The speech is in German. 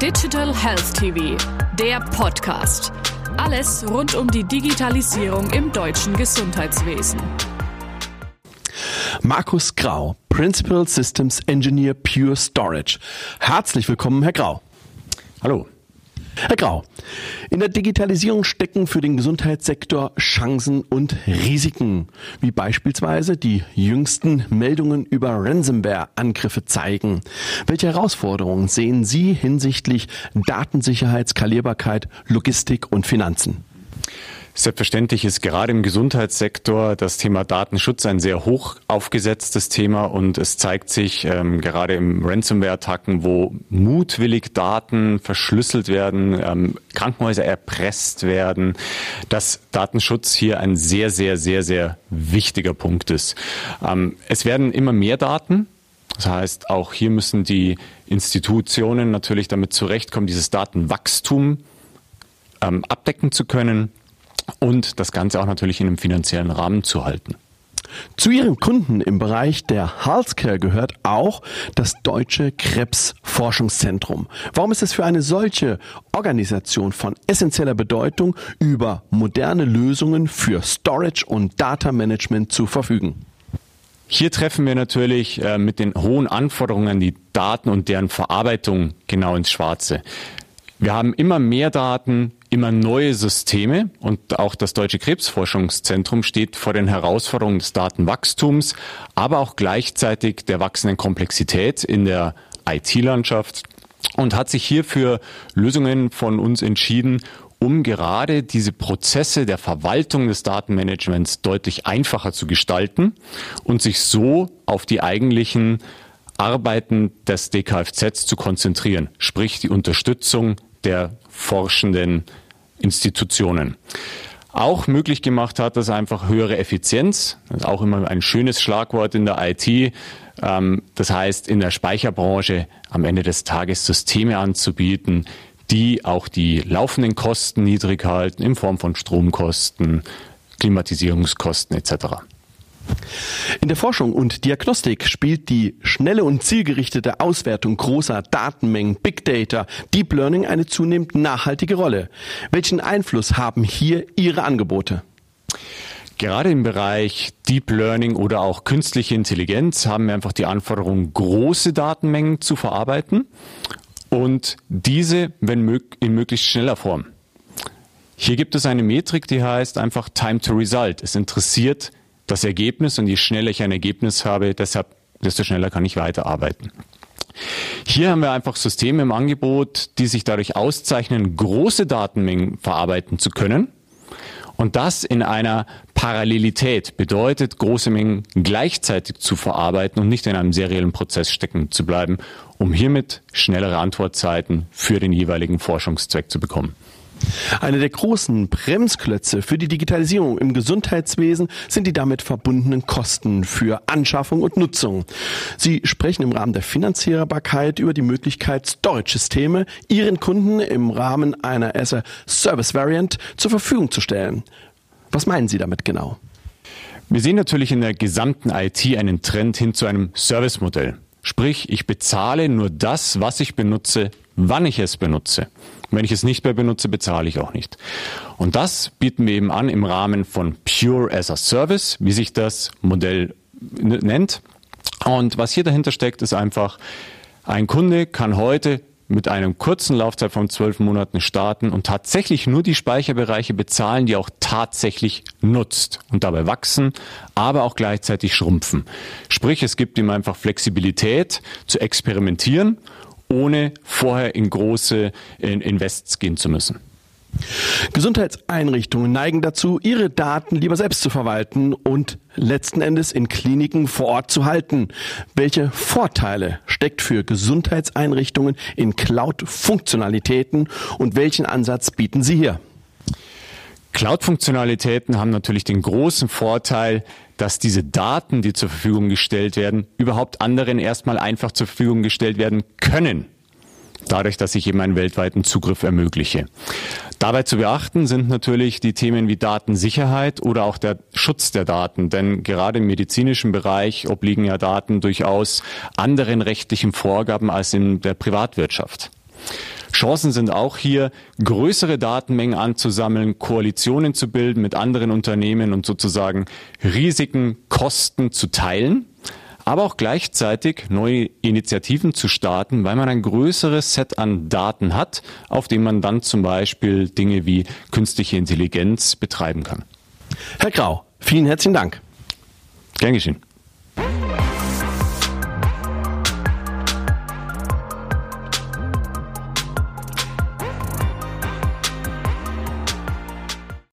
Digital Health TV, der Podcast. Alles rund um die Digitalisierung im deutschen Gesundheitswesen. Markus Grau, Principal Systems Engineer Pure Storage. Herzlich willkommen, Herr Grau. Hallo. Herr Grau, in der Digitalisierung stecken für den Gesundheitssektor Chancen und Risiken, wie beispielsweise die jüngsten Meldungen über Ransomware-Angriffe zeigen. Welche Herausforderungen sehen Sie hinsichtlich Datensicherheit, Skalierbarkeit, Logistik und Finanzen? Selbstverständlich ist gerade im Gesundheitssektor das Thema Datenschutz ein sehr hoch aufgesetztes Thema und es zeigt sich ähm, gerade im Ransomware-Attacken, wo mutwillig Daten verschlüsselt werden, ähm, Krankenhäuser erpresst werden, dass Datenschutz hier ein sehr, sehr, sehr, sehr wichtiger Punkt ist. Ähm, es werden immer mehr Daten. Das heißt, auch hier müssen die Institutionen natürlich damit zurechtkommen, dieses Datenwachstum ähm, abdecken zu können und das Ganze auch natürlich in einem finanziellen Rahmen zu halten. Zu Ihren Kunden im Bereich der Healthcare gehört auch das Deutsche Krebsforschungszentrum. Warum ist es für eine solche Organisation von essentieller Bedeutung, über moderne Lösungen für Storage und Data Management zu verfügen? Hier treffen wir natürlich äh, mit den hohen Anforderungen an die Daten und deren Verarbeitung genau ins Schwarze. Wir haben immer mehr Daten, immer neue Systeme und auch das Deutsche Krebsforschungszentrum steht vor den Herausforderungen des Datenwachstums, aber auch gleichzeitig der wachsenden Komplexität in der IT-Landschaft und hat sich hier für Lösungen von uns entschieden, um gerade diese Prozesse der Verwaltung des Datenmanagements deutlich einfacher zu gestalten und sich so auf die eigentlichen Arbeiten des DKFZ zu konzentrieren, sprich die Unterstützung der forschenden Institutionen. Auch möglich gemacht hat das einfach höhere Effizienz. Das ist auch immer ein schönes Schlagwort in der IT. Ähm, das heißt, in der Speicherbranche am Ende des Tages Systeme anzubieten, die auch die laufenden Kosten niedrig halten in Form von Stromkosten, Klimatisierungskosten etc. In der Forschung und Diagnostik spielt die schnelle und zielgerichtete Auswertung großer Datenmengen, Big Data, Deep Learning eine zunehmend nachhaltige Rolle. Welchen Einfluss haben hier Ihre Angebote? Gerade im Bereich Deep Learning oder auch künstliche Intelligenz haben wir einfach die Anforderung, große Datenmengen zu verarbeiten und diese, wenn mög in möglichst schneller Form. Hier gibt es eine Metrik, die heißt einfach Time to Result. Es interessiert das Ergebnis und je schneller ich ein Ergebnis habe, deshalb, desto schneller kann ich weiterarbeiten. Hier haben wir einfach Systeme im Angebot, die sich dadurch auszeichnen, große Datenmengen verarbeiten zu können. Und das in einer Parallelität bedeutet, große Mengen gleichzeitig zu verarbeiten und nicht in einem seriellen Prozess stecken zu bleiben, um hiermit schnellere Antwortzeiten für den jeweiligen Forschungszweck zu bekommen. Eine der großen Bremsklötze für die Digitalisierung im Gesundheitswesen sind die damit verbundenen Kosten für Anschaffung und Nutzung. Sie sprechen im Rahmen der Finanzierbarkeit über die Möglichkeit, Storage-Systeme Ihren Kunden im Rahmen einer as Service Variant zur Verfügung zu stellen. Was meinen Sie damit genau? Wir sehen natürlich in der gesamten IT einen Trend hin zu einem Service-Modell. Sprich, ich bezahle nur das, was ich benutze, wann ich es benutze. Wenn ich es nicht mehr benutze, bezahle ich auch nicht. Und das bieten wir eben an im Rahmen von Pure as a Service, wie sich das Modell nennt. Und was hier dahinter steckt, ist einfach, ein Kunde kann heute mit einem kurzen Laufzeit von zwölf Monaten starten und tatsächlich nur die Speicherbereiche bezahlen, die auch tatsächlich nutzt und dabei wachsen, aber auch gleichzeitig schrumpfen. Sprich, es gibt ihm einfach Flexibilität zu experimentieren ohne vorher in große Invests gehen zu müssen. Gesundheitseinrichtungen neigen dazu, ihre Daten lieber selbst zu verwalten und letzten Endes in Kliniken vor Ort zu halten. Welche Vorteile steckt für Gesundheitseinrichtungen in Cloud-Funktionalitäten und welchen Ansatz bieten Sie hier? Cloud-Funktionalitäten haben natürlich den großen Vorteil, dass diese Daten, die zur Verfügung gestellt werden, überhaupt anderen erstmal einfach zur Verfügung gestellt werden können. Dadurch, dass ich eben einen weltweiten Zugriff ermögliche. Dabei zu beachten sind natürlich die Themen wie Datensicherheit oder auch der Schutz der Daten, denn gerade im medizinischen Bereich obliegen ja Daten durchaus anderen rechtlichen Vorgaben als in der Privatwirtschaft. Chancen sind auch hier, größere Datenmengen anzusammeln, Koalitionen zu bilden mit anderen Unternehmen und sozusagen Risiken, Kosten zu teilen aber auch gleichzeitig neue Initiativen zu starten, weil man ein größeres Set an Daten hat, auf dem man dann zum Beispiel Dinge wie künstliche Intelligenz betreiben kann. Herr Grau, vielen herzlichen Dank. Gern geschehen.